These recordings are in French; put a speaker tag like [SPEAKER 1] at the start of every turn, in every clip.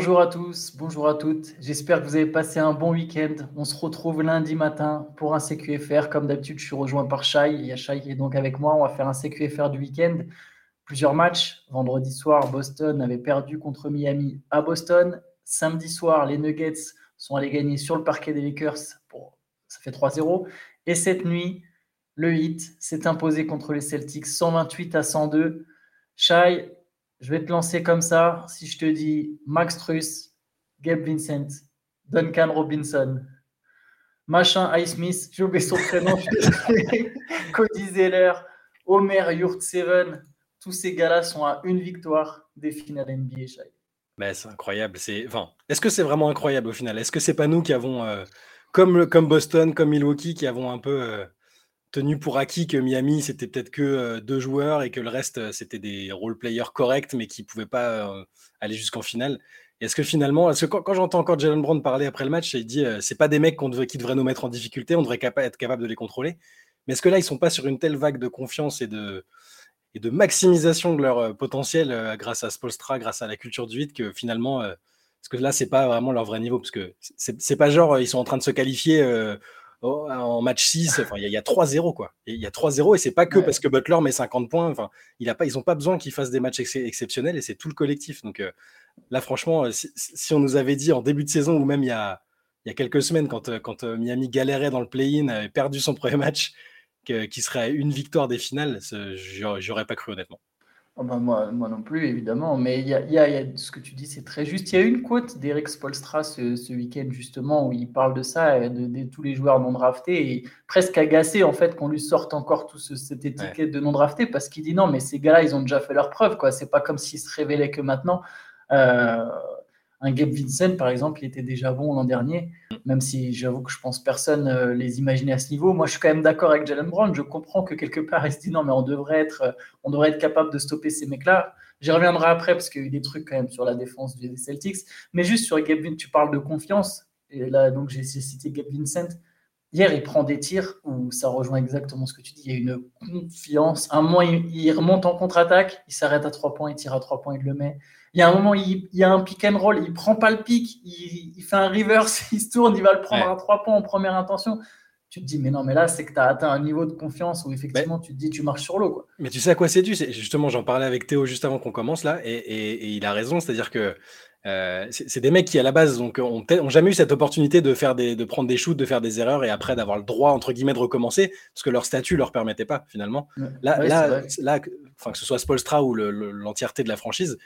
[SPEAKER 1] Bonjour à tous, bonjour à toutes. J'espère que vous avez passé un bon week-end. On se retrouve lundi matin pour un CQFR. Comme d'habitude, je suis rejoint par Shai. Il y a Shai qui est donc avec moi. On va faire un CQFR du week-end. Plusieurs matchs. Vendredi soir, Boston avait perdu contre Miami à Boston. Samedi soir, les Nuggets sont allés gagner sur le parquet des Lakers. ça fait 3-0. Et cette nuit, le Heat s'est imposé contre les Celtics 128 à 102. Shai, je vais te lancer comme ça. Si je te dis Max Truss, Gabe Vincent, Duncan Robinson, machin Smith, j'ai oublié son prénom, Cody Zeller, Omer Yurtseven, tous ces gars-là sont à une victoire des finales NBA.
[SPEAKER 2] Mais c'est incroyable. C'est, enfin, est-ce que c'est vraiment incroyable au final? Est-ce que c'est pas nous qui avons, euh, comme, comme Boston, comme Milwaukee, qui avons un peu euh, tenu pour acquis que Miami, c'était peut-être que deux joueurs et que le reste, c'était des role-players corrects, mais qui ne pouvaient pas aller jusqu'en finale. Est-ce que finalement, parce que quand, j'entends encore Jalen Brown parler après le match, il dit c'est pas des mecs qu'on qui devraient nous mettre en difficulté, on devrait être capable de les contrôler. Mais est-ce que là, ils sont pas sur une telle vague de confiance et de, maximisation de leur potentiel grâce à Spolstra, grâce à la culture du vide, que finalement, parce que là, c'est pas vraiment leur vrai niveau, parce que c'est pas genre ils sont en train de se qualifier Oh, en match 6, il y, a, 3-0 quoi. Il y a 3-0 et c'est pas que parce que Butler met 50 points. Enfin, il a pas, ils n'ont pas besoin qu'ils fassent des matchs exceptionnels et c'est tout le collectif. Donc euh, là, franchement, euh, si, on nous avait dit en début de saison ou même il y a, il y a quelques semaines quand, euh, quand Miami galérait dans le play-in, avait perdu son premier match, qui serait une victoire des finales, j'aurais pas cru honnêtement.
[SPEAKER 1] Oh moi, moi non plus, évidemment. Mais il y a, y a, ce que tu dis, c'est très juste. Il y a une quote d'Eric Spolstra ce, ce week-end, justement, où il parle de ça, de, tous les joueurs non draftés, et presque agacé, en fait, qu'on lui sorte encore tout cette étiquette de non drafté, parce qu'il dit non, mais ces gars-là, ils ont déjà fait leur preuve, quoi. C'est pas comme s'ils se révélaient que maintenant. Euh, un Gabe Vincent, par exemple, il était déjà bon l'an dernier, même si j'avoue que je pense personne euh, les imaginer à ce niveau. Moi, je suis quand même d'accord avec Jalen Brown. Je comprends que quelque part, il se dit non, mais on devrait être, euh, on devrait être capable de stopper ces mecs-là. J'y reviendrai après parce qu'il y a eu des trucs quand même sur la défense des Celtics. Mais juste sur Gabe Vincent, tu parles de confiance. Et là, donc, j'ai cité Gabe Vincent. Hier, il prend des tirs où ça rejoint exactement ce que tu dis. Il y a une confiance. Un moment, il, remonte en contre-attaque, il s'arrête à trois points, il tire à trois points, il le met. Il y a un moment, il, y a un pick and roll, il prend pas le pick, il, fait un reverse, il se tourne, il va le prendre à trois points en première intention. Tu te dis, mais non, mais là, c'est que tu as atteint un niveau de confiance où effectivement, tu te dis, tu marches sur l'eau.
[SPEAKER 2] Mais tu sais à quoi c'est dû Justement, j'en parlais avec Théo juste avant qu'on commence là, et, il a raison, c'est-à-dire que euh, c'est des mecs qui, à la base, donc, ont, jamais eu cette opportunité de, faire des, de prendre des shoots, de faire des erreurs et après d'avoir le droit, entre guillemets, de recommencer, parce que leur statut leur permettait pas, finalement. Là, là, là, enfin, que ce soit Spolstra ou l'entièreté de la franchise,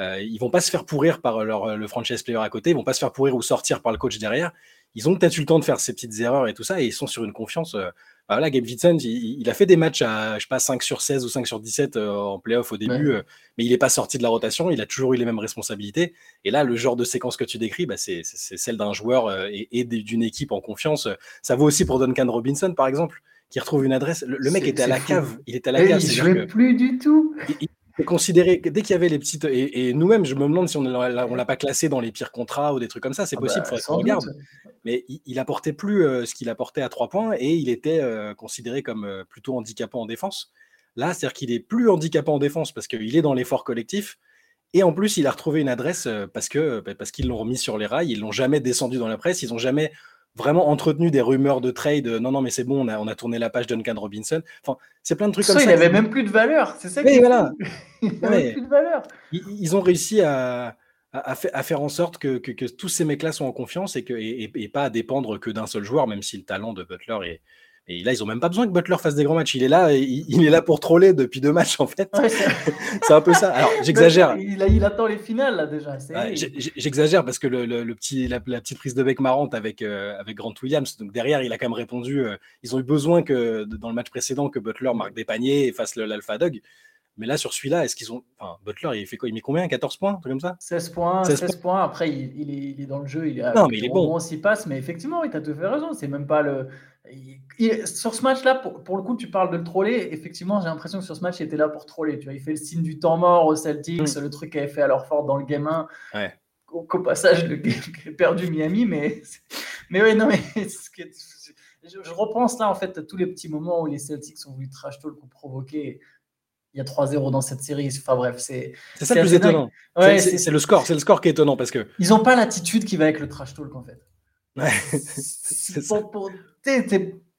[SPEAKER 2] euh, ils vont pas se faire pourrir par leur, le franchise player à côté, ils vont pas se faire pourrir ou sortir par le coach derrière. Ils ont peut-être eu le temps de faire ces petites erreurs et tout ça, et ils sont sur une confiance. Euh, bah voilà, Gabe Vincent, il, a fait des matchs à, je sais pas, 5 sur 16 ou 5 sur 17 euh, en playoff au début, euh, mais il n'est pas sorti de la rotation, il a toujours eu les mêmes responsabilités. Et là, le genre de séquence que tu décris, bah, c'est celle d'un joueur et, d'une équipe en confiance. Ça vaut aussi pour Duncan Robinson, par exemple, qui retrouve une adresse. Le, mec était à la cave. Il était à la cave.
[SPEAKER 1] Il jouait plus du tout
[SPEAKER 2] considéré dès qu'il y avait les petites et, nous-mêmes, je me demande si on ne l'a pas classé dans les pires contrats ou des trucs comme ça. C'est ah possible, il bah, qu'on regarde. Mais il, apportait plus euh, ce qu'il apportait à trois points et il était euh, considéré comme euh, plutôt handicapant en défense. Là, c'est-à-dire qu'il est plus handicapant en défense parce qu'il est dans l'effort collectif. Et en plus, il a retrouvé une adresse parce que bah, parce qu'ils l'ont remis sur les rails. Ils l'ont jamais descendu dans la presse. Ils n'ont jamais vraiment entretenu des rumeurs de trade. Non, non, mais c'est bon, on a, on a tourné la page Duncan Robinson. Enfin, c'est plein de trucs comme ça.
[SPEAKER 1] Il n'avait même plus de valeur. C'est ça
[SPEAKER 2] voilà.
[SPEAKER 1] il n'avait plus de valeur.
[SPEAKER 2] Ils, ont réussi à, à, faire en sorte que, que, tous ces mecs-là sont en confiance et, que, et pas à dépendre que d'un seul joueur, même si le talent de Butler est, et là, ils ont même pas besoin que Butler fasse des grands matchs. Il est là, il, est là pour troller depuis deux matchs en fait. c'est un peu ça. Alors j'exagère.
[SPEAKER 1] Il, il, attend les finales là déjà.
[SPEAKER 2] j'exagère parce que le, petit, la, petite prise de bec marrante avec, euh, avec Grant Williams. Donc derrière, il a quand même répondu. Euh, ils ont eu besoin que dans le match précédent que Butler marque des paniers et fasse l'alpha dog. Mais là, sur celui-là, est-ce qu'ils ont. Enfin, Butler, il fait quoi? Il met combien? 14 points comme ça?
[SPEAKER 1] 16 points, 16, points. Après, il, est, il, est, dans le jeu. Il non, mais il est bon. On s'y passe, mais effectivement, il t'a tout fait raison. C'est même pas le sur ce match-là, pour, le coup, tu parles de le troller. Effectivement, j'ai l'impression que sur ce match, il était là pour troller. Tu vois, il fait le signe du temps mort au Celtics, mm. le truc qu'il avait fait à leur fort dans le game 1. Au, passage, le perdu Miami. Mais, mais oui, non, mais je, repense là, en fait, à tous les petits moments où les Celtics ont voulu trash talk ou provoquer. il y a 3-0 dans cette série. Enfin bref, c'est.
[SPEAKER 2] C'est ça le plus étonnant. c'est le score, c'est le score qui est étonnant parce que.
[SPEAKER 1] Ils n'ont pas l'attitude qui va avec le trash talk en fait.
[SPEAKER 2] Ouais.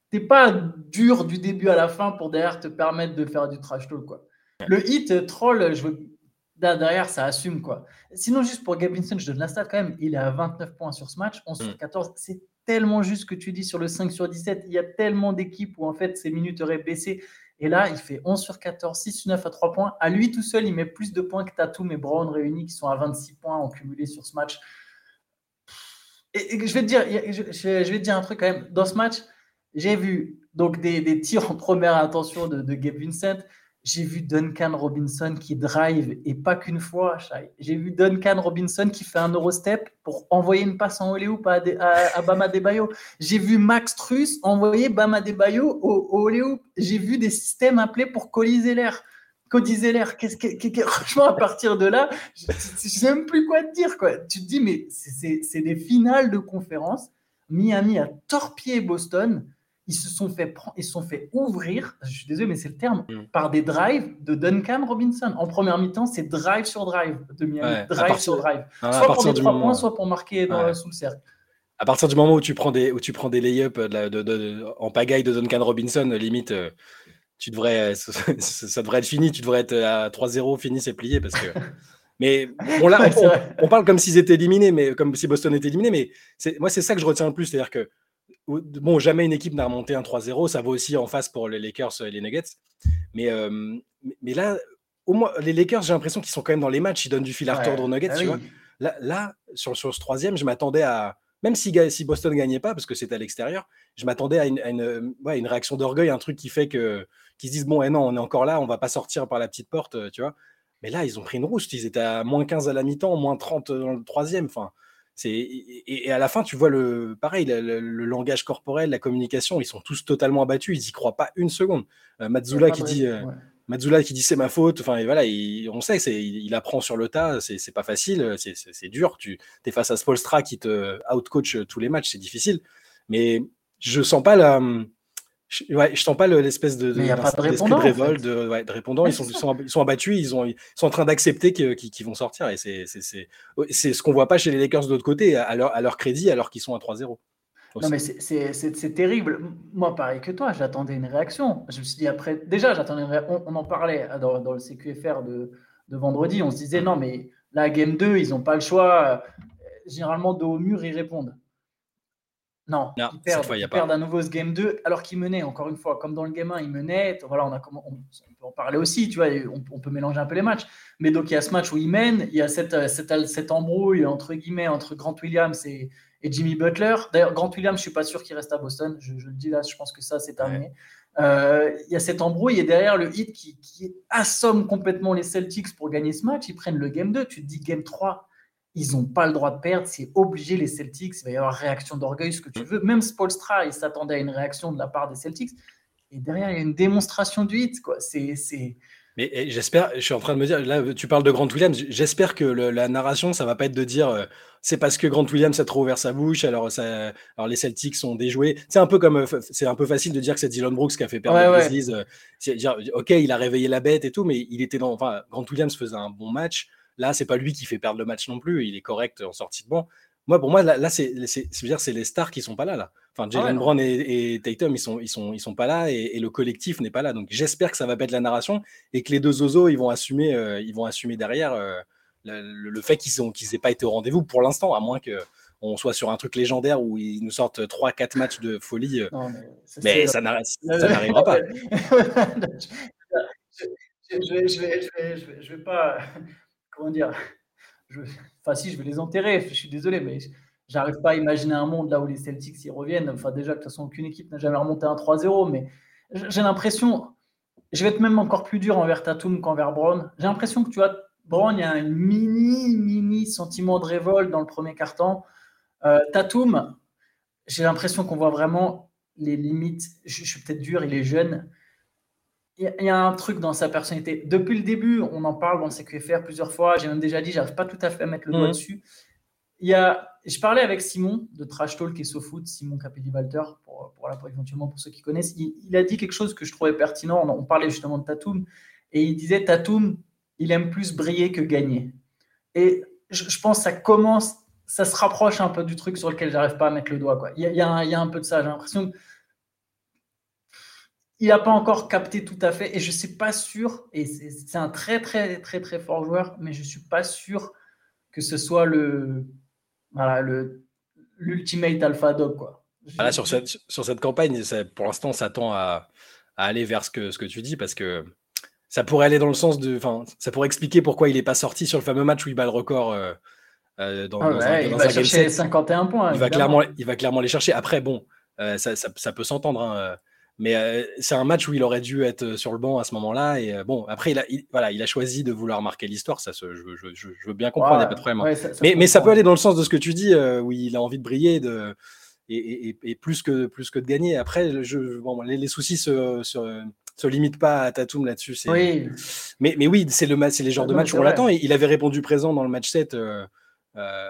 [SPEAKER 1] T'es pas dur du début à la fin pour derrière te permettre de faire du trash talk quoi. Le hit euh, troll, je veux derrière, ça assume quoi. Sinon, juste pour Gabinson, je donne la stat quand même. Il est à 29 points sur ce match, 11 sur 14. Mm. C'est tellement juste ce que tu dis sur le 5 sur 17. Il y a tellement d'équipes où en fait ses minutes auraient baissé. Et là, il fait 11 sur 14, 6 sur 9 à 3 points. À lui tout seul, il met plus de points que Tatum et Brown réunis qui sont à 26 points en cumulé sur ce match. Et, je, vais te dire, je, vais te dire un truc quand même. Dans ce match, j'ai vu donc des, tirs en première intention de, Gabe Vincent. J'ai vu Duncan Robinson qui drive et pas qu'une fois. J'ai vu Duncan Robinson qui fait un Eurostep pour envoyer une passe en Oléoup à, à, Bama Debayo. J'ai vu Max Truss envoyer Bama Debayo au, au J'ai vu des systèmes appelés pour Cody Zeller. Cody Zeller, franchement, à partir de là, je ne sais même plus quoi te dire. Quoi. Tu te dis, mais c'est des finales de conférence. Miami a torpillé Boston ils se sont fait, ils se sont fait ouvrir, je suis désolé, mais c'est le terme, mm. par des drives de Duncan Robinson. En première mi-temps, c'est drive sur drive de Miami, drive sur drive. Ah, soit pour des trois points, soit pour marquer dans, sous le cercle.
[SPEAKER 2] À partir du moment où tu prends des, où tu prends des lay-ups en pagaille de Duncan Robinson, limite, euh, tu devrais, ça, devrait être fini. Tu devrais être à 3-0, fini, c'est plié. Parce que... Mais bon, là, on, on, parle comme s'ils étaient éliminés, mais comme si Boston était éliminé. Mais moi, c'est ça que je retiens le plus. C'est-à-dire que bon, jamais une équipe n'a remonté un 3-0. Ça vaut aussi en face pour les Lakers et les Nuggets. Mais, euh, mais là, au moins, les Lakers, j'ai l'impression qu'ils sont quand même dans les matchs. Ils donnent du fil à retordre aux Nuggets. Ah tu vois là, là, sur, sur ce troisième, je m'attendais à. Même si, si Boston ne gagnait pas, parce que c'était à l'extérieur, je m'attendais à une, une, ouais, une réaction d'orgueil, un truc qui fait que qu'ils se disent bon, et eh non, on est encore là, on va pas sortir par la petite porte, euh, tu vois. Mais là, ils ont pris une rousse. Ils étaient à moins 15 à la mi-temps, moins 30 dans le troisième. Enfin, et, à la fin, tu vois le pareil, le, langage corporel, la communication, ils sont tous totalement abattus. Ils y croient pas une seconde. Euh, Mazzula qui dit, euh, qui dit c'est ma faute. Enfin, voilà, on sait, c'est, il, apprend sur le tas. C'est, pas facile, c'est, dur. Tu es face à Spolstra qui te outcoach tous les matchs, c'est difficile. Mais je sens pas la, je, ouais, je sens pas l'espèce de, de,
[SPEAKER 1] de,
[SPEAKER 2] révolte, de, ouais, de. Ils sont, ils, sont, ils sont abattus, ils, ont, ils sont en train d'accepter qu'ils vont sortir. Et c'est ce qu'on voit pas chez les Lakers de l'autre côté, à leur, à leur crédit, alors qu'ils sont à 3-0.
[SPEAKER 1] Non, mais c'est terrible. Moi, pareil que toi, j'attendais une réaction. Je me suis dit, après, déjà, j'attendais une réaction. On, en parlait dans, dans, le CQFR de, de vendredi. On se disait, non, mais la game 2, ils n'ont pas le choix. Généralement, de haut mur, ils répondent. Non, ils perdent, à nouveau ce game 2 alors qu'ils menaient, encore une fois, comme dans le game 1, ils menaient. Voilà, on, a, on, peut en parler aussi, tu vois, on, peut mélanger un peu les matchs. Mais donc, il y a ce match où ils mènent, il y a cette, cette, embrouille entre guillemets entre Grant Williams et, Jimmy Butler. D'ailleurs, Grant Williams, je suis pas sûr qu'il reste à Boston. Je, le dis là, je pense que ça, c'est terminé. Euh, il y a cette embrouille et derrière le hit qui, qui assomme complètement les Celtics pour gagner ce match. Ils prennent le game 2. Tu te dis game 3 ils n'ont pas le droit de perdre, c'est obligé les Celtics, il va y avoir réaction d'orgueil, ce que tu veux. Même Spolstra, il s'attendait à une réaction de la part des Celtics. Et derrière, il y a une démonstration du hit. Quoi. C'est,
[SPEAKER 2] Mais j'espère, je suis en train de me dire, là, tu parles de Grant Williams, j'espère que la narration, ça va pas être de dire euh, c'est parce que Grant Williams a trop ouvert sa bouche, alors, ça, alors les Celtics sont déjoués. C'est un peu comme, euh, c'est un peu facile de dire que c'est Dylan Brooks qui a fait perdre les Grizzlies. Euh, ok, il a réveillé la bête et tout, mais il était dans, enfin, Grant Williams faisait un bon match. Là, c'est pas lui qui fait perdre le match non plus. Il est correct en sortie de banc. Moi, pour moi, là, c'est, dire, c'est les stars qui sont pas là, là. Enfin, Jalen ah Brown et, Tatum, ils sont, ils sont, ils sont pas là et, le collectif n'est pas là. Donc, j'espère que ça va être la narration et que les deux Ozo, ils vont assumer, euh, ils vont assumer derrière euh, le, fait qu'ils ont, qu'ils aient pas été au rendez-vous pour l'instant, à moins que on soit sur un truc légendaire où ils nous sortent 3-4 matchs de folie. Euh. mais, ça, n'arrivera pas.
[SPEAKER 1] je, vais, je, vais, je, vais, je, vais, pas comment dire, je, enfin si, je vais les enterrer, je suis désolé, mais j'arrive pas à imaginer un monde là où les Celtics y reviennent. Enfin déjà, de toute façon, aucune équipe n'a jamais remonté un 3-0, mais j'ai l'impression, je vais être même encore plus dur envers Tatum qu'envers Brown. J'ai l'impression que tu vois, Brown, il y a un mini, mini sentiment de révolte dans le premier carton. Euh, Tatum, j'ai l'impression qu'on voit vraiment les limites. Je, je suis peut-être dur, il est jeune, il y, a un truc dans sa personnalité. Depuis le début, on en parle dans CQFR plusieurs fois. J'ai même déjà dit, j'arrive pas tout à fait à mettre le doigt mhm. dessus. Il y a, je parlais avec Simon de Trash Talk et SoFoot, Simon Capelli-Walter, pour, pour, éventuellement pour ceux qui connaissent. Il, a dit quelque chose que je trouvais pertinent. On, parlait justement de Tatum. Et il disait Tatum, il aime plus briller que gagner. Et je, pense que ça commence, ça se rapproche un peu du truc sur lequel j'arrive pas à mettre le doigt. Quoi. Il, y a, il, y a un, peu de ça. J'ai l'impression il n'a pas encore capté tout à fait. Et je ne suis pas sûr, et c'est un très, très, très, très fort joueur, mais je ne suis pas sûr que ce soit le voilà, l'ultimate alpha dog. Quoi.
[SPEAKER 2] Voilà, sur, cette, sur cette campagne, pour l'instant, ça tend à, à, aller vers ce que, ce que tu dis, parce que ça pourrait aller dans le sens de. Enfin, ça pourrait expliquer pourquoi il n'est pas sorti sur le fameux match où il bat le record. Euh,
[SPEAKER 1] euh, dans, ah il va chercher 51 points.
[SPEAKER 2] Il va, clairement, il va clairement les chercher. Après, bon, euh, ça, ça, peut s'entendre. Hein, mais c'est un match où il aurait dû être sur le banc à ce moment-là. Et bon, après, il a, voilà, il a choisi de vouloir marquer l'histoire. Ça, je, je, je, veux bien comprendre, il n'y a pas de problème. Hein. mais, mais ça peut aller dans le sens de ce que tu dis, où il a envie de briller de, et, et, et, plus, que, plus que de gagner. Après, bon, les, les, soucis se, se, se limite pas à Tatum là-dessus.
[SPEAKER 1] Oui.
[SPEAKER 2] Mais, mais oui, c'est le, les genres de matchs où on l'attend. il avait répondu présent dans le match 7 euh, euh,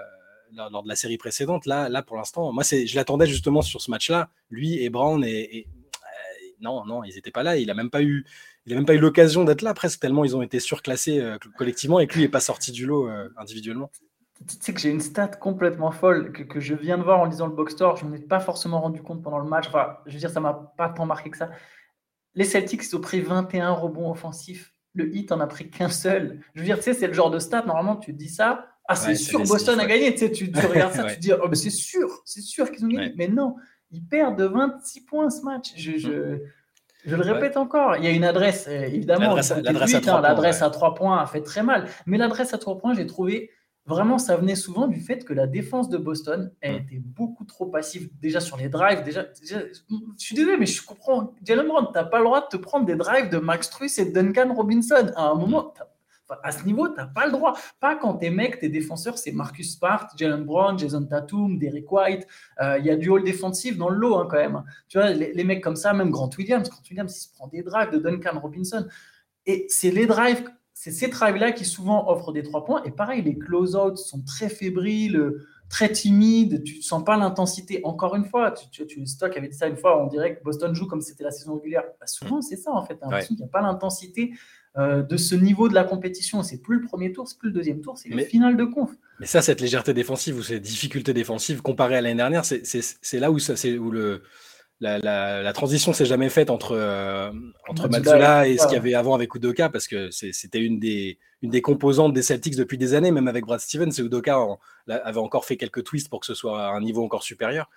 [SPEAKER 2] lors, de la série précédente. Là, là pour l'instant, moi, je l'attendais justement sur ce match-là. Lui et Brown, et, euh, non, non, ils n'étaient pas là. Il n'a même pas eu. Il même pas eu l'occasion d'être là presque tellement ils ont été surclassés collectivement et que lui n'est pas sorti du lot individuellement.
[SPEAKER 1] Tu sais que j'ai une stat complètement folle que, que, je viens de voir en lisant le box store. Je ne m'en ai pas forcément rendu compte pendant le match. Enfin, je veux dire, ça m'a pas tant marqué que ça. Les Celtics ont pris 21 rebonds offensifs. Le Heat en a pris qu'un seul. Je veux dire, tu sais, c'est le genre de stat, normalement, tu dis ça. Ah, c'est sûr, Boston a gagné. Tu, sais, tu, regardes ça, tu te dis, oh, c'est sûr, c'est sûr qu'ils ont gagné. Mais non, ils perdent de 26 points ce match. Je, je, je le répète encore, il y a une adresse, euh, évidemment. L'adresse à 3 points a fait très mal. Mais l'adresse à 3 points, j'ai trouvé vraiment, ça venait souvent du fait que la défense de Boston a été beaucoup trop passive. Déjà sur les drives, déjà, je suis désolé, mais je comprends. Jalen Brown, tu n'as pas le droit de te prendre des drives de Max Truss et Duncan Robinson. À un moment, à ce niveau, tu n'as pas le droit. Pas quand tes mecs, tes défenseurs, c'est Marcus Smart, Jalen Brown, Jason Tatum, Derek White. Euh, il y a du hall défensif dans le lot hein, quand même. Tu vois, les, les, mecs comme ça, même Grant Williams. Grant Williams, il se prend des drives de Duncan Robinson. Et c'est les drives c'est ces drives-là qui souvent offrent des trois points. Et pareil, les close-outs sont très fébriles, très timides. Tu ne sens pas l'intensité. Encore une fois, tu, tu, Stock avait dit ça une fois, on dirait que Boston joue comme c'était la saison régulière. Bah, souvent, c'est ça en fait. qu'il n'y a pas l'intensité euh, de ce niveau de la compétition. C'est plus le premier tour, c'est plus le deuxième tour, c'est le final de conf.
[SPEAKER 2] Mais ça, cette légèreté défensive ou cette difficulté défensive comparée à l'année dernière, c'est là où, ça, où le la, la, transition s'est jamais faite entre, euh, entre et ce qu'il y avait avant avec Udoka, parce que c'était une des, une des composantes des Celtics depuis des années, même avec Brad Stevens. Et Udoka avait encore fait quelques twists pour que ce soit à un niveau encore supérieur.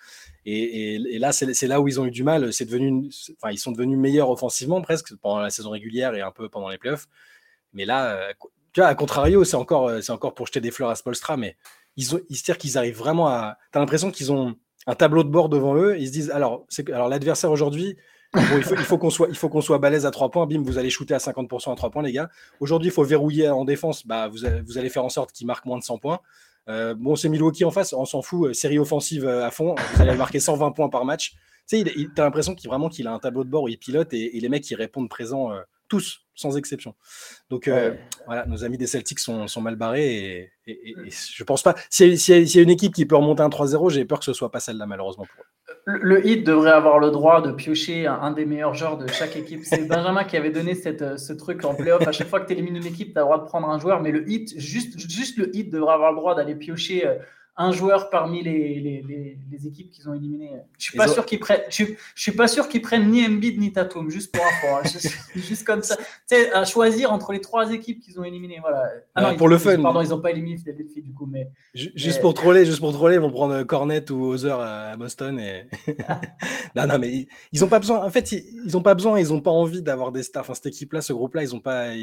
[SPEAKER 2] Et, et, là, c'est là où ils ont eu du mal. C'est devenu, enfin, ils sont devenus meilleurs offensivement presque pendant la saison régulière et un peu pendant les playoffs. Mais là, euh, tu vois, à contrario, c'est encore, euh, encore pour jeter des fleurs à Spolstra, mais ils, ont, ils se tirent qu'ils arrivent vraiment à. Tu as l'impression qu'ils ont un tableau de bord devant eux. Ils se disent alors, alors l'adversaire aujourd'hui, il faut, qu'on soit, il balèze à 3 points. Bim, vous allez shooter à 50% à 3 points, les gars. Aujourd'hui, il faut verrouiller en défense. Bah, vous, allez faire en sorte qu'il marque moins de 100 points. Euh, bon, c'est Milwaukee en face, on s'en fout. Euh, série offensive euh, à fond. Vous allez marquer 120 points par match. Tu sais, t'as l'impression qu'il vraiment qu'il a un tableau de bord où il pilote et, les mecs qui répondent présents tous, sans exception. Donc voilà, nos amis des Celtics sont, mal barrés et, et, je pense pas. S'il y, a une équipe qui peut remonter un 3-0, j'ai peur que ce soit pas celle-là, malheureusement pour eux
[SPEAKER 1] le hit devrait avoir le droit de piocher un, des meilleurs joueurs de chaque équipe. C'est Benjamin qui avait donné cette, ce truc en playoff. À chaque fois que tu élimines une équipe, tu as le droit de prendre un joueur, mais le hit, juste, juste le hit devrait avoir le droit d'aller piocher euh, un joueur parmi les, les, les, équipes qu'ils ont éliminées. Je suis pas sûr qu'ils prennent. Je, suis pas sûr qu'ils prennent ni Embiid ni Tatum, juste pour info. Hein. juste, comme ça. Tu sais, à choisir entre les trois équipes qu'ils ont éliminées. Voilà.
[SPEAKER 2] Ah non, pour le fun.
[SPEAKER 1] Pardon, ils n'ont pas éliminé Philadelphie du coup, mais.
[SPEAKER 2] Juste pour troller, juste pour troller, ils vont prendre Cornet ou Hauser à Boston et. non, non, mais ils, n'ont pas besoin. En fait, ils, n'ont pas besoin. Ils n'ont pas envie d'avoir des stars. Enfin, cette équipe-là, ce groupe-là, ils ont pas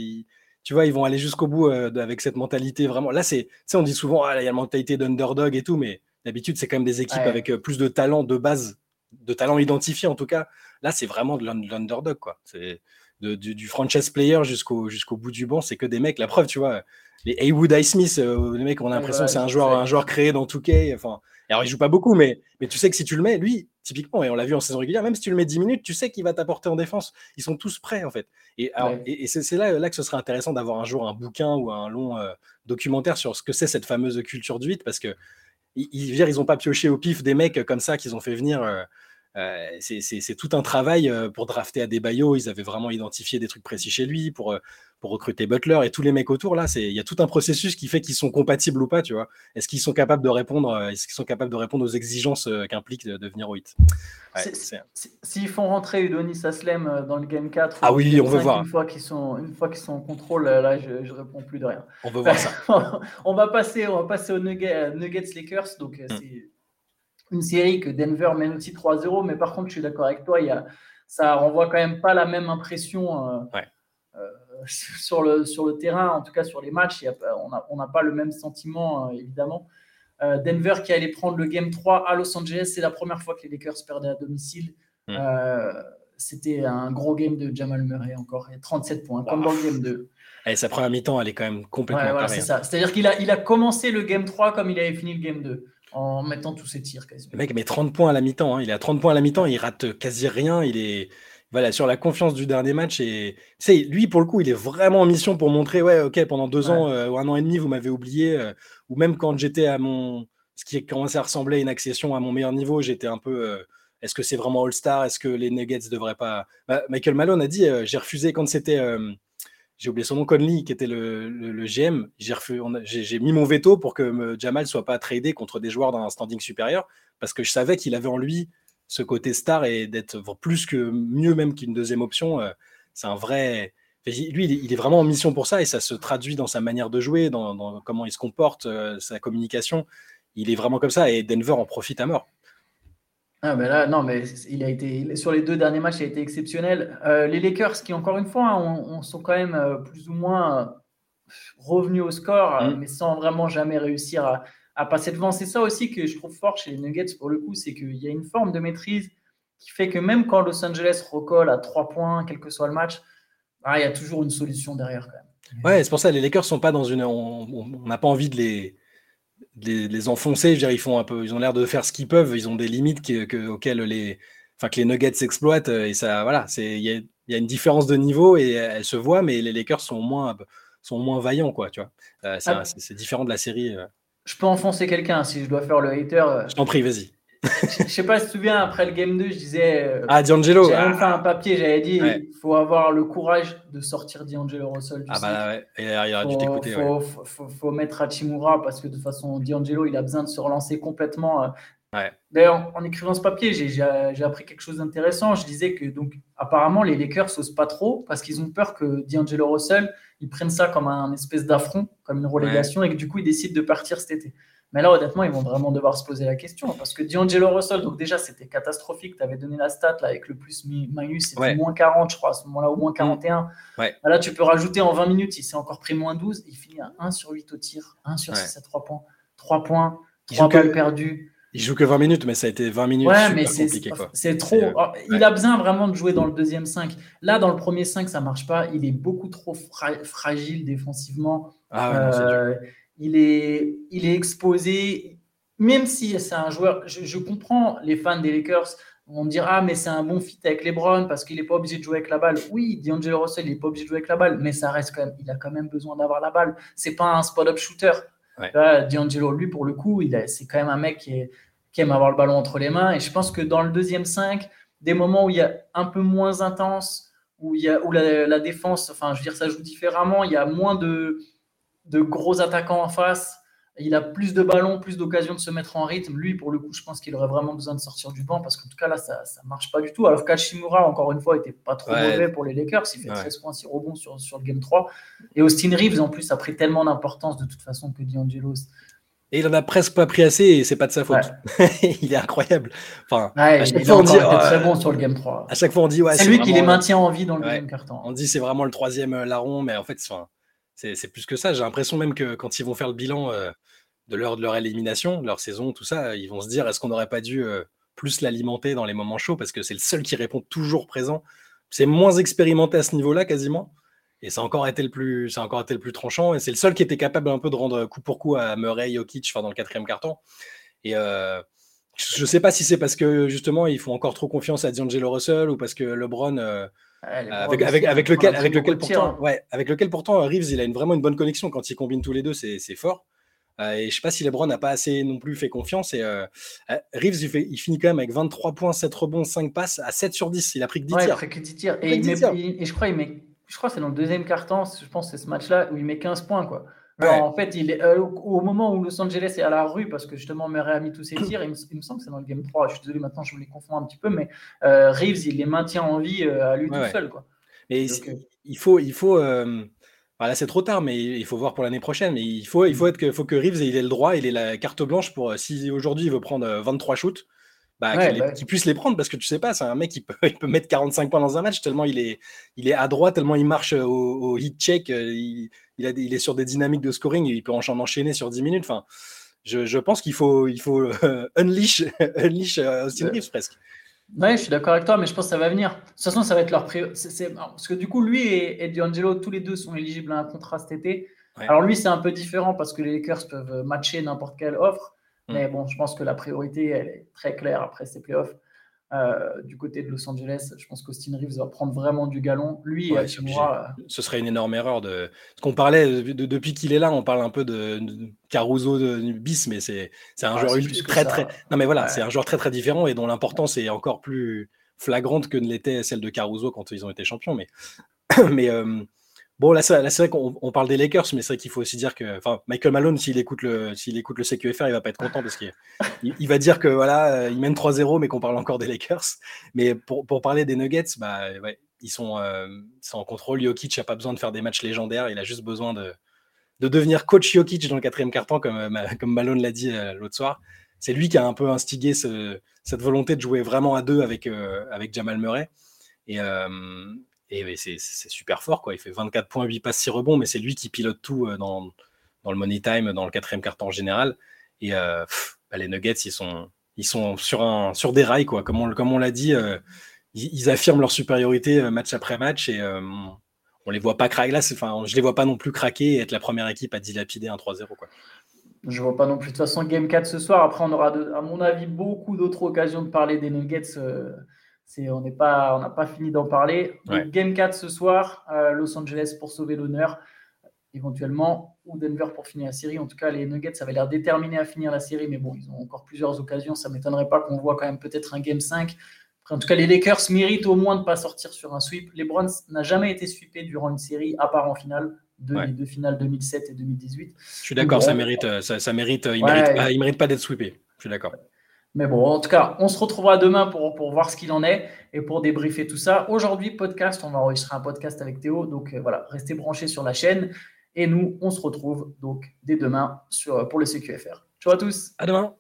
[SPEAKER 2] tu vois, ils vont aller jusqu'au bout euh, avec cette mentalité vraiment. Là, c'est, on dit souvent, ah, il y a la mentalité d'underdog et tout, mais d'habitude, c'est quand même des équipes avec euh, plus de talent de base, de talent identifié en tout cas. Là, c'est vraiment de l'underdog, quoi. C'est du, franchise player jusqu'au jusqu'au bout du banc, c'est que des mecs. La preuve, tu vois, les Haywood Smith, euh, les mecs, on a l'impression que c'est un joueur, un joueur créé dans 2K. Enfin, alors, il joue pas beaucoup, mais, mais tu sais que si tu le mets, lui, typiquement, et on l'a vu en saison régulière, même si tu le mets 10 minutes, tu sais qu'il va t'apporter en défense. Ils sont tous prêts, en fait. Et, et, c'est là, là que ce serait intéressant d'avoir un jour un bouquin ou un long euh, documentaire sur ce que c'est cette fameuse culture du 8, parce que ils, ils, ils ont pas pioché au pif des mecs comme ça qu'ils ont fait venir. Euh, c'est tout un travail pour drafter à des Adebayo. Ils avaient vraiment identifié des trucs précis chez lui pour, pour recruter Butler et tous les mecs autour. Là, il y a tout un processus qui fait qu'ils sont compatibles ou pas, tu vois. Est-ce qu'ils sont capables de répondre Est-ce qu'ils sont capables de répondre aux exigences qu'implique de devenir au hit
[SPEAKER 1] S'ils font rentrer Udonis Aslem dans le game 4,
[SPEAKER 2] ah oui, on veut voir.
[SPEAKER 1] Une fois qu'ils sont, une fois qu'ils sont en contrôle, là, je, je réponds plus de rien.
[SPEAKER 2] On veut voir ça.
[SPEAKER 1] on va passer, on va passer aux Nuggets, Nuggets Lakers. Donc, hmm. c'est une série que Denver mène aussi 3-0, mais par contre, je suis d'accord avec toi, il y a, ça renvoie quand même pas la même impression euh, euh, sur, le, sur le terrain, en tout cas sur les matchs. on n'a pas le même sentiment, euh, évidemment. Denver qui allait prendre le Game 3 à Los Angeles, c'est la première fois que les Lakers perdaient à domicile. Mm. C'était un gros game de Jamal Murray encore, 37 points, comme dans le Game 2.
[SPEAKER 2] Et sa première mi-temps, elle est quand même complètement
[SPEAKER 1] ouais, c'est hein. C'est-à-dire qu'il a, il a commencé le Game 3 comme il avait fini le Game 2 en mettant tous ses tirs quasiment.
[SPEAKER 2] Le mec met 30 points à la mi-temps. Hein. Il est à 30 points à la mi-temps, il rate quasi rien. Il est voilà, sur la confiance du dernier match. Et lui, pour le coup, il est vraiment en mission pour montrer ouais, ok, pendant deux ans euh, ou un an et demi, vous m'avez oublié. Euh, ou même quand j'étais à mon. Ce qui commençait à ressembler à une accession à mon meilleur niveau, j'étais un peu. Euh, est-ce que c'est vraiment All-Star Est-ce que les Nuggets devraient pas. Bah, Michael Malone a dit j'ai refusé quand c'était j'ai oublié son nom, Conley, qui était le, GM. J'ai mis mon veto pour que Jamal soit pas tradé contre des joueurs dans un standing supérieur, parce que je savais qu'il avait en lui ce côté star et d'être plus que mieux même qu'une deuxième option. Euh, c'est un vrai. Lui, il est vraiment en mission pour ça et ça se traduit dans sa manière de jouer, dans, comment il se comporte, euh, sa communication. Il est vraiment comme ça et Denver en profite à mort.
[SPEAKER 1] Ah ben là, non, mais il a été sur les deux derniers matchs, il a été exceptionnel. Euh, les Lakers, qui encore une fois, hein, on, sont quand même euh, plus ou moins euh, revenus au score, mm. mais sans vraiment jamais réussir à, passer devant. C'est ça aussi que je trouve fort chez les Nuggets pour le coup, c'est qu'il y a une forme de maîtrise qui fait que même quand Los Angeles recolle à trois points, quel que soit le match, ah, il y a toujours une solution derrière quand même.
[SPEAKER 2] Ouais, c'est pour ça les Lakers sont pas dans une. On n'a pas envie de les les, enfoncer. Je ils font un peu, ils ont l'air de faire ce qu'ils peuvent. Ils ont des limites auxquelles les, enfin, que les Nuggets s'exploitent. Et ça, voilà, c'est, il y, a, une différence de niveau et elle se voit, mais les Lakers sont moins, sont moins vaillants, quoi. Tu vois, euh, ah. c'est, différent de la série. Euh.
[SPEAKER 1] Je peux enfoncer quelqu'un si je dois faire le hater. Euh.
[SPEAKER 2] Je t'en prie, vas-y
[SPEAKER 1] je sais pas si tu te souviens, après le Game 2, je disais.
[SPEAKER 2] Euh, ah, D'Angelo
[SPEAKER 1] J'avais même fait un papier, j'avais dit il faut avoir le courage de sortir D'Angelo Russell.
[SPEAKER 2] ah, bah ouais, il aurait dû t'écouter.
[SPEAKER 1] Faut, faut, faut, mettre Hachimura parce que de toute façon, D'Angelo, il a besoin de se relancer complètement. Euh.
[SPEAKER 2] Ouais.
[SPEAKER 1] D'ailleurs, en écrivant ce papier, j'ai appris quelque chose d'intéressant. Je disais que, donc, apparemment, les Lakers n'osent pas trop parce qu'ils ont peur que D'Angelo Russell, ils prennent ça comme un espèce d'affront, comme une relégation, et que du coup, ils décident de partir cet été. Mais là, honnêtement, ils vont vraiment devoir se poser la question. Parce que D'Angelo Russell, donc déjà, c'était catastrophique. Tu avais donné la stat là, avec le plus minus, c'était moins 40, je crois, à ce moment-là, au moins 41.
[SPEAKER 2] Ouais.
[SPEAKER 1] Là, tu peux rajouter en 20 minutes, il s'est encore pris moins 12. Il finit à 1 sur 8 au tir, 1 sur 6 à 3 points. 3 points, 3 balles perdues.
[SPEAKER 2] Il joue que 20 minutes, mais ça a été 20 minutes.
[SPEAKER 1] Ouais, mais c'est trop. Oh, il a besoin vraiment de jouer dans le deuxième 5. Là, dans le premier 5, ça marche pas. Il est beaucoup trop fragile défensivement.
[SPEAKER 2] Ah ouais, euh,
[SPEAKER 1] il est, il est exposé, même si c'est un joueur, je, comprends les fans des Lakers vont me dire Ah, mais c'est un bon fit avec LeBron parce qu'il n'est pas obligé de jouer avec la balle. Oui, D'Angelo Russell, il n'est pas obligé de jouer avec la balle, mais ça reste quand même, il a quand même besoin d'avoir la balle. C'est pas un spot-up shooter. D'Angelo, lui, pour le coup, c'est quand même un mec qui, aime avoir le ballon entre les mains. Et je pense que dans le deuxième 5, des moments où il y a un peu moins intense, où, il y a, où la, la défense, enfin, je veux dire, ça joue différemment, il y a moins de de gros attaquants en face. Il a plus de ballons, plus d'occasions de se mettre en rythme. Lui, pour le coup, je pense qu'il aurait vraiment besoin de sortir du banc parce qu'en tout cas, là, ça ne marche pas du tout. Alors qu'Ashimura, encore une fois, était pas trop mauvais pour les Lakers. Il fait 13 points, 6 rebonds sur, sur le game 3. Et Austin Reeves, en plus, a pris tellement d'importance de toute façon que D'Angelo.
[SPEAKER 2] Et il en a presque pas pris assez et c'est pas de sa faute. il est incroyable. Enfin,
[SPEAKER 1] à chaque fois, on dit, très bon sur le game 3.
[SPEAKER 2] À chaque fois, on dit, ouais,
[SPEAKER 1] c'est lui qui les maintient en vie dans le game carton.
[SPEAKER 2] On dit, c'est vraiment le troisième euh, larron, mais en fait, c'est plus que ça. J'ai l'impression même que quand ils vont faire le bilan euh, de, leur, de leur élimination, de leur saison, tout ça, ils vont se dire est-ce qu'on n'aurait pas dû euh, plus l'alimenter dans les moments chauds? Parce que c'est le seul qui répond toujours présent. C'est moins expérimenté à ce niveau-là quasiment. Et ça a encore été le plus, ça encore été le plus tranchant. Et c'est le seul qui était capable un peu de rendre coup pour coup à Murray, Jokic, enfin dans le quatrième carton. Et euh, je ne sais pas si c'est parce que justement ils font encore trop confiance à D'Angelo Russell ou parce que LeBron avec, avec, avec, lequel, avec lequel pourtant, ouais, avec lequel pourtant Reeves il a une, vraiment une bonne connexion quand ils combinent tous les deux, c'est fort. et je sais pas si LeBron n'a pas assez non plus fait confiance. Et Reeves, il, finit quand même avec 23 points, 7 rebonds, 5 passes à 7 sur 10. Il a pris que 10 tirs.
[SPEAKER 1] que 10 tirs. Et, je crois qu'il met, je crois c'est dans le deuxième quart-temps, je pense c'est ce match-là où il met 15 points. Quoi. En fait, il est, au moment où Los Angeles est à la rue, parce que justement Murray a mis tous ses tirs, il me, semble que c'est dans le game 3, je suis désolé maintenant, je me les confonds un petit peu, mais Reeves, il les maintient en vie à lui tout seul. Quoi.
[SPEAKER 2] Mais il faut, il faut voilà, c'est trop tard, mais il faut voir pour l'année prochaine. Mais il faut, il faut, mmh. être que, faut que Reeves il ait le droit, il ait la carte blanche pour, euh, si aujourd'hui il veut prendre 23 euh, shoots, bah, bah qu'il puisse les prendre parce que tu sais pas, c'est un mec qui peut, il peut mettre 45 points dans un match tellement il est, il est à droite, tellement il marche au, au hit check, euh, il, il, a il est sur des dynamiques de scoring, il peut en enchaîner sur 10 minutes. Enfin, je, je pense qu'il faut, il faut unleash, unleash Austin Reeves presque.
[SPEAKER 1] Oui, je suis d'accord avec toi, mais je pense que ça va venir. De toute façon, ça va être leur priorité. Parce que du coup, lui et, et D'Angelo, tous les deux sont éligibles à un contrat cet été. Alors lui, c'est un peu différent parce que les Lakers peuvent matcher n'importe quelle offre. Mm. Mais bon, je pense que la priorité, elle est très claire après ces playoffs. Euh, du côté de Los Angeles. Je pense qu'Austin Reeves va prendre vraiment du galon. Lui,
[SPEAKER 2] euh, ce serait une énorme erreur. De... Ce qu'on parlait depuis qu'il est là, on parle un peu de, Caruso de, bis, mais c'est un ah, joueur très très. Non mais voilà, c'est un joueur très très différent et dont l'importance est encore plus flagrante que ne l'était celle de Caruso quand ils ont été champions. Mais mais euh, Bon, là, c'est vrai qu'on parle des Lakers, mais c'est vrai qu'il faut aussi dire que enfin, Michael Malone, s'il écoute, le, écoute le CQFR, il va pas être content parce qu'il il, va dire que voilà, euh, il mène 3-0, mais qu'on parle encore des Lakers. Mais pour, parler des Nuggets, bah, ils, sont, euh, en contrôle. Jokic n'a pas besoin de faire des matchs légendaires, il a juste besoin de, de devenir coach Jokic dans le quatrième quart-temps, comme, euh, comme Malone l'a dit l'autre soir. C'est lui qui a un peu instigé cette volonté de jouer vraiment à deux avec, avec Jamal Murray. Et, et c'est super fort, quoi. Il fait 24 points, 8 passes, 6 rebonds, mais c'est lui qui pilote tout euh, dans, dans, le money time, dans le quatrième quart en général. Et euh, bah, les Nuggets, ils sont, ils sont sur, un, sur des rails, quoi. Comme on, comme on l'a dit, euh, ils, affirment leur supériorité match après match et on les voit pas craquer. Là, enfin, je les vois pas non plus craquer et être la première équipe à dilapider un 3-0, quoi.
[SPEAKER 1] Je vois pas non plus. De toute façon, Game 4 ce soir. Après, on aura, à mon avis, beaucoup d'autres occasions de parler des Nuggets on n'a pas, pas fini d'en parler. Game 4 ce soir, euh, Los Angeles pour sauver l'honneur, éventuellement, ou Denver pour finir la série. En tout cas, les Nuggets, ça avait l'air déterminé à finir la série, mais bon, ils ont encore plusieurs occasions. Ça ne m'étonnerait pas qu'on voit quand même peut-être un Game 5. en tout cas, les Lakers méritent au moins de ne pas sortir sur un sweep. Les Browns n'a jamais été sweepé durant une série, à part en finale. De, les deux finales 2007 et 2018.
[SPEAKER 2] Je suis d'accord, ça mérite, euh, ça, mérite, euh, il ne mérite, pas, mérite pas d'être sweepé. Je suis d'accord.
[SPEAKER 1] Mais bon, en tout cas, on se retrouvera demain pour, voir ce qu'il en est et pour débriefer tout ça. Aujourd'hui, podcast, on va enregistrer un podcast avec Théo. Donc euh, voilà, restez branchés sur la chaîne. Et nous, on se retrouve donc dès demain sur, pour le CQFR. Ciao à tous.
[SPEAKER 2] À demain.